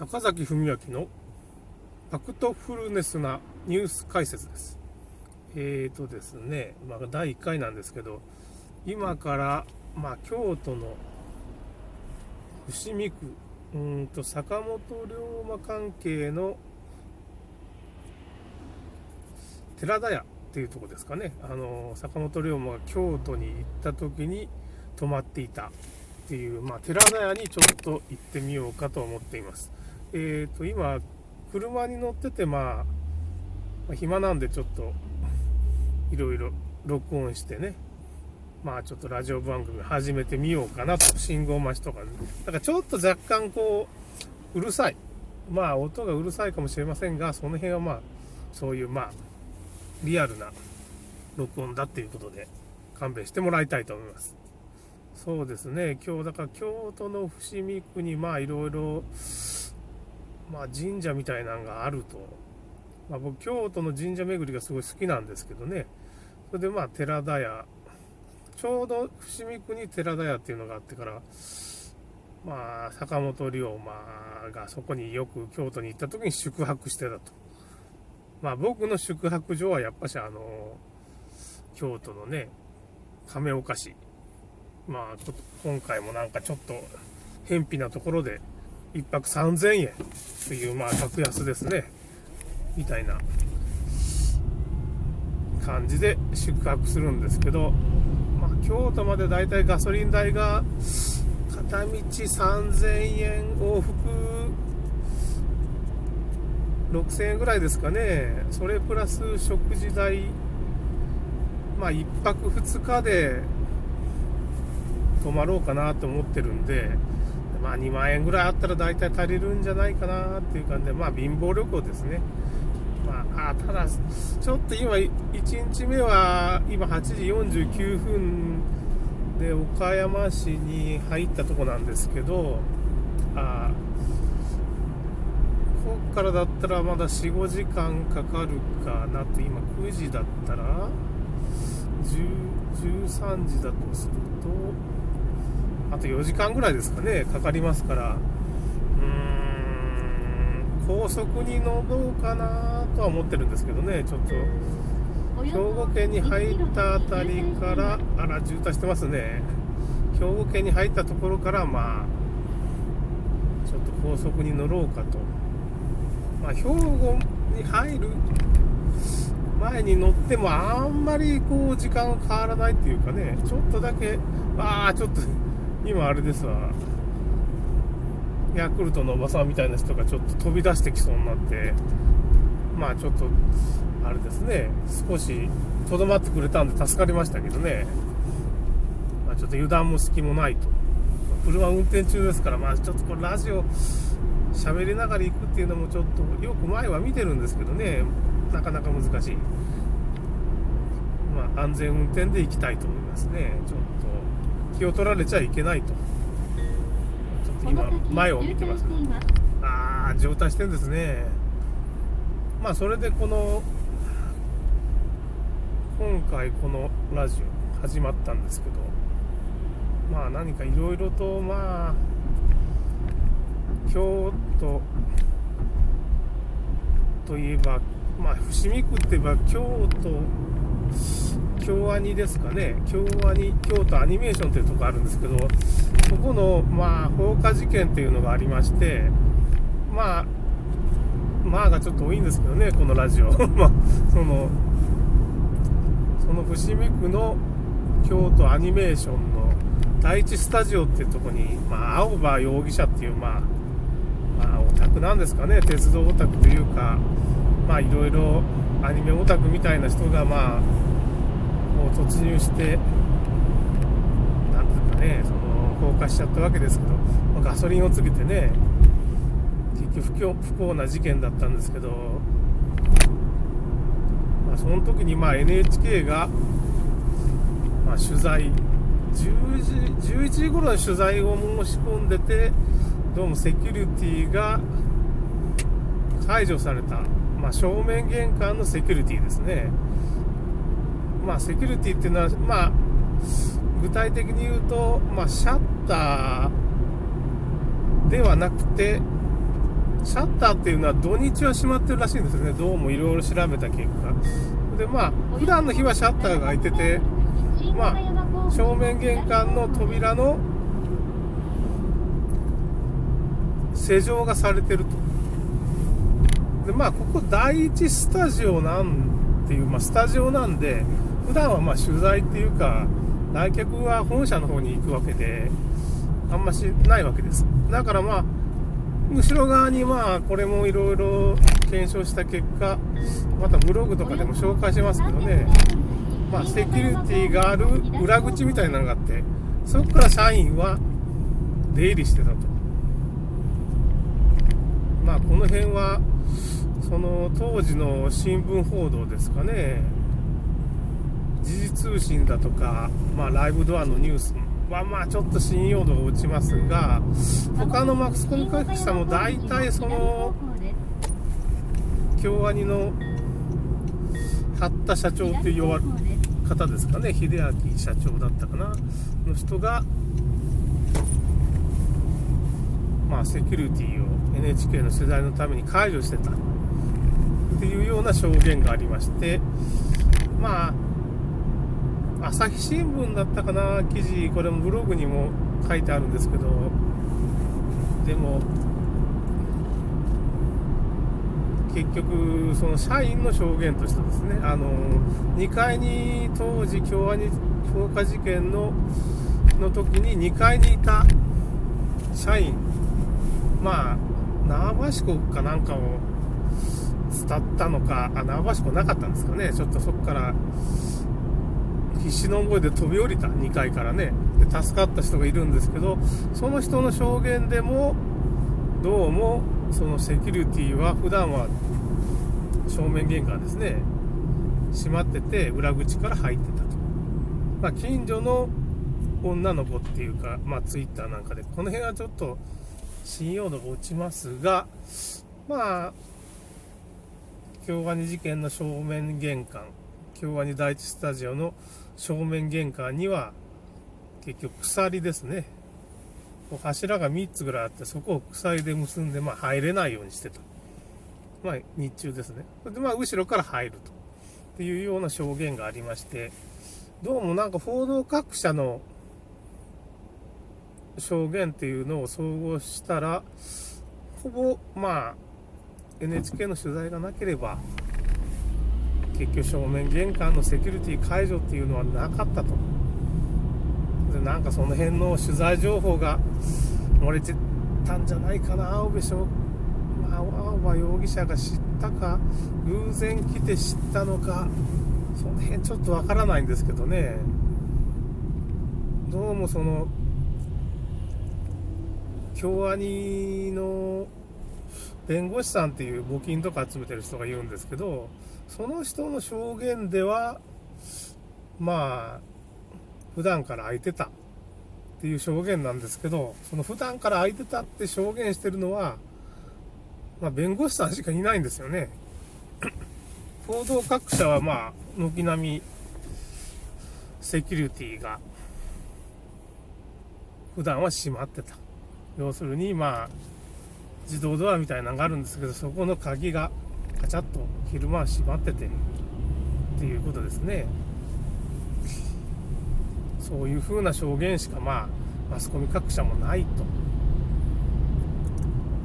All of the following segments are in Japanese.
坂崎文明のファクトフルネスなニュース解説です。えーとですね、まあ、第1回なんですけど、今から、まあ、京都の伏見区、うんと坂本龍馬関係の寺田屋っていうとこですかね、あの坂本龍馬が京都に行った時に泊まっていたっていう、まあ、寺田屋にちょっと行ってみようかと思っています。えーと今、車に乗ってて、まあ、暇なんでちょっといろいろ録音してね、まあちょっとラジオ番組始めてみようかなと、信号待ちとかね。だからちょっと若干こう、うるさい。まあ音がうるさいかもしれませんが、その辺はまあ、そういうまあ、リアルな録音だっていうことで勘弁してもらいたいと思います。そうですね、今日だから京都の伏見区にまあいろいろ、まあ神社みたいなのがあると。まあ僕京都の神社巡りがすごい好きなんですけどね。それでまあ寺田屋、ちょうど伏見区に寺田屋っていうのがあってから、まあ坂本龍馬がそこによく京都に行った時に宿泊してたと。まあ僕の宿泊所はやっぱしあの、京都のね、亀岡市。まあ今回もなんかちょっと偏僻なところで1泊3000円っていうまあ格安ですね。みたいな感じで宿泊するんですけど、まあ京都までだいたいガソリン代が片道3000円往復6000円ぐらいですかね、それプラス食事代、まあ、1泊2日で泊まろうかなと思ってるんで、まあ、2万円ぐらいあったら大体足りるんじゃないかなっていう感じで、まあ、貧乏旅行ですね。まあ、あただ、ちょっと今、1日目は今8時49分で岡山市に入ったとこなんですけど、あこっからだったらまだ4、5時間かかるかなって、今9時だったら、10 13時だとすると、あと4時間ぐらいですかね、かかりますから、うーん、高速に乗ろうかなとは思ってるんですけどね、ちょっと。兵庫県に入ったあたりから、あら、渋滞してますね。兵庫県に入ったところから、まあ、ちょっと高速に乗ろうかと。まあ、兵庫に入る前に乗っても、あんまりこう、時間が変わらないっていうかね、ちょっとだけ、ああ、ちょっと、今あれですわ。ヤクルトのおばさんみたいな人がちょっと飛び出してきそうになって、まあちょっと、あれですね、少しとどまってくれたんで助かりましたけどね、まあ、ちょっと油断も隙もないと。車運転中ですから、まあちょっとこれラジオ喋りながら行くっていうのもちょっとよく前は見てるんですけどね、なかなか難しい。まあ安全運転で行きたいと思いますね。ちょっと気を取られちゃいけないと。ちょっと今前を見てます。ああ、渋滞してんですね。まあそれでこの今回このラジオ始まったんですけどまあ何かいろいろとまあ京都といえばまあ伏見区って言えば京都京アニですかね京アニ京都アニメーションというとこあるんですけどそこのまあ放火事件っていうのがありましてまあまあがちょっと多いんですけどね、このラジオ。ま、その、その伏見区の京都アニメーションの第一スタジオっていうとこに、まあ、青葉容疑者っていう、まあ、まあ、オタクなんですかね、鉄道オタクというか、まあ、いろいろアニメオタクみたいな人が、まあ、突入して、なんていうかね、その、放火しちゃったわけですけど、まあ、ガソリンをつけてね、結局不幸な事件だったんですけど、まあ、その時にまあ NHK が、まあ、取材10時11時頃の取材を申し込んでてどうもセキュリティが解除された、まあ、正面玄関のセキュリティですね。まあセキュリティっていうのはまあ具体的に言うと、まあ、シャッターではなくてシャッターっていうのは土日は閉まってるらしいんですよね。どうもいろいろ調べた結果。でまあ普段の日はシャッターが開いててまあ正面玄関の扉の施錠がされてると。でまあここ第一スタジオなんていう、まあ、スタジオなんで普段はま取材っていうか来客は本社の方に行くわけであんましないわけです。だからまあ後ろ側にまあこれもいろいろ検証した結果またブログとかでも紹介しますけどね。まあセキュリティがある裏口みたいなのがあってそこから社員は出入りしてたと。まあこの辺はその当時の新聞報道ですかね。時事通信だとか、まあ、ライブドアのニュースはまあちょっと信用度が落ちますが他のマクスコミ各社も大体その京アニの八田社長っていう方ですかね秀明社長だったかなの人がまあセキュリティを NHK の取材のために解除してたっていうような証言がありましてまあ朝日新聞だったかな記事これもブログにも書いてあるんですけどでも結局その社員の証言としてですねあの2階に当時京アニ放火事件のの時に2階にいた社員まあ縄橋湖かなんかを伝ったのかあ縄橋湖なかったんですかねちょっとそこから必死の思いで飛び降りた2階からねで助かった人がいるんですけどその人の証言でもどうもそのセキュリティは普段は正面玄関ですね閉まってて裏口から入ってたと、まあ、近所の女の子っていうか、まあ、ツイッターなんかでこの辺はちょっと信用度が落ちますがまあ京アニ事件の正面玄関京アニ第一スタジオの正面玄関には結局鎖ですね。柱が3つぐらいあってそこを鎖で結んで、まあ、入れないようにしてた、まあ、日中ですね。で、まあ、後ろから入るとっていうような証言がありましてどうもなんか報道各社の証言っていうのを総合したらほぼまあ NHK の取材がなければ結局正面玄関のセキュリティ解除っていうのはなかったと。でなんかその辺の取材情報が漏れてたんじゃないかな。青部翔青葉容疑者が知ったか。偶然来て知ったのか。その辺ちょっとわからないんですけどね。どうもその京アニの弁護士さんっていう募金とか集めてる人がいるんですけどその人の証言ではまあ普段から空いてたっていう証言なんですけどその普段から空いてたって証言してるのは、まあ、弁護士さんしかいないんですよね。報道各社はまあ軒並みセキュリティが普段は閉まってた。要するにまあ自動ドアみたいなのがあるんですけどそこの鍵がカチャッと昼間は閉まっててっていうことですね。そういう風な証言しかまあマスコミ各社もないと。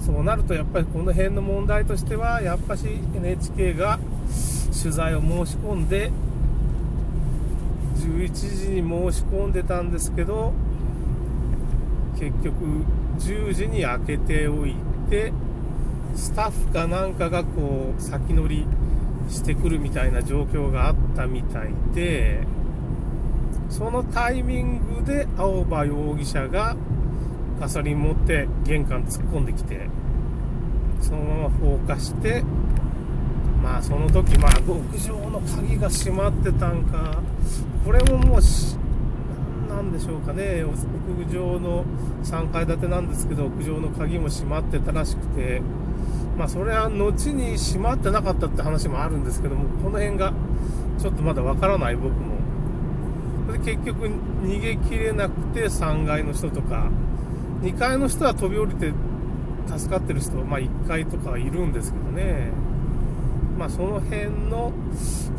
そうなるとやっぱりこの辺の問題としてはやっぱし NHK が取材を申し込んで11時に申し込んでたんですけど結局10時に開けておいてスタッフかなんかがこう先乗りしてくるみたいな状況があったみたいでそのタイミングで青葉容疑者がガソリン持って玄関突っ込んできてそのまま放火してまあその時まあ屋上の鍵が閉まってたんかこれももうでしょうかね。屋上の3階建てなんですけど屋上の鍵も閉まってたらしくて。まあそれは後に閉まってなかったって話もあるんですけどもこの辺がちょっとまだわからない僕も。で結局逃げきれなくて3階の人とか2階の人は飛び降りて助かってる人、まあ、1回とかいるんですけどね、まあ、その辺の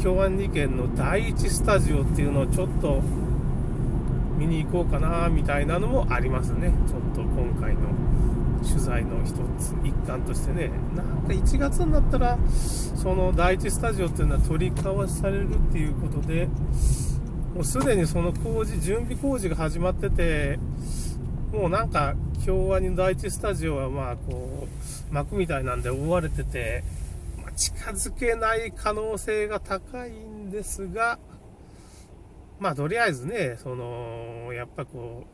京安2軒の第一スタジオっていうのをちょっと見に行こうかなみたいなのもありますね、ちょっと今回の取材の一つ、一環としてね、なんか1月になったら、その第一スタジオっていうのは取り交わされるっていうことで、もうすでにその工事、準備工事が始まってて、もうなんか、京アニの第一スタジオはまあこう、幕みたいなんで覆われてて、まあ、近づけない可能性が高いんですが、まあとりあえずね、その、やっぱこ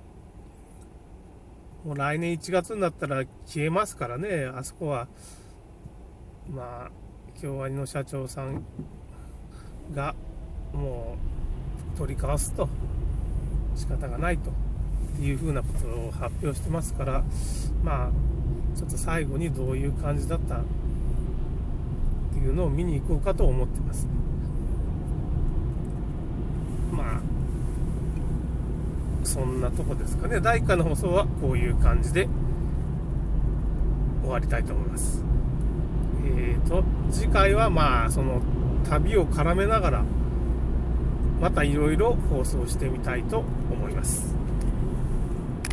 う、もう来年1月になったら消えますからね、あそこは、まあ、京アニの社長さんが、もう、取り交わすと、仕方がないと。いうふうなことを発表してますから、まあ、ちょっと最後にどういう感じだったっていうのを見に行こうかと思ってます。まあ、そんなとこですかね。第1回の放送はこういう感じで終わりたいと思います。えーと、次回はまあ、その旅を絡めながら、またいろいろ放送してみたいと思います。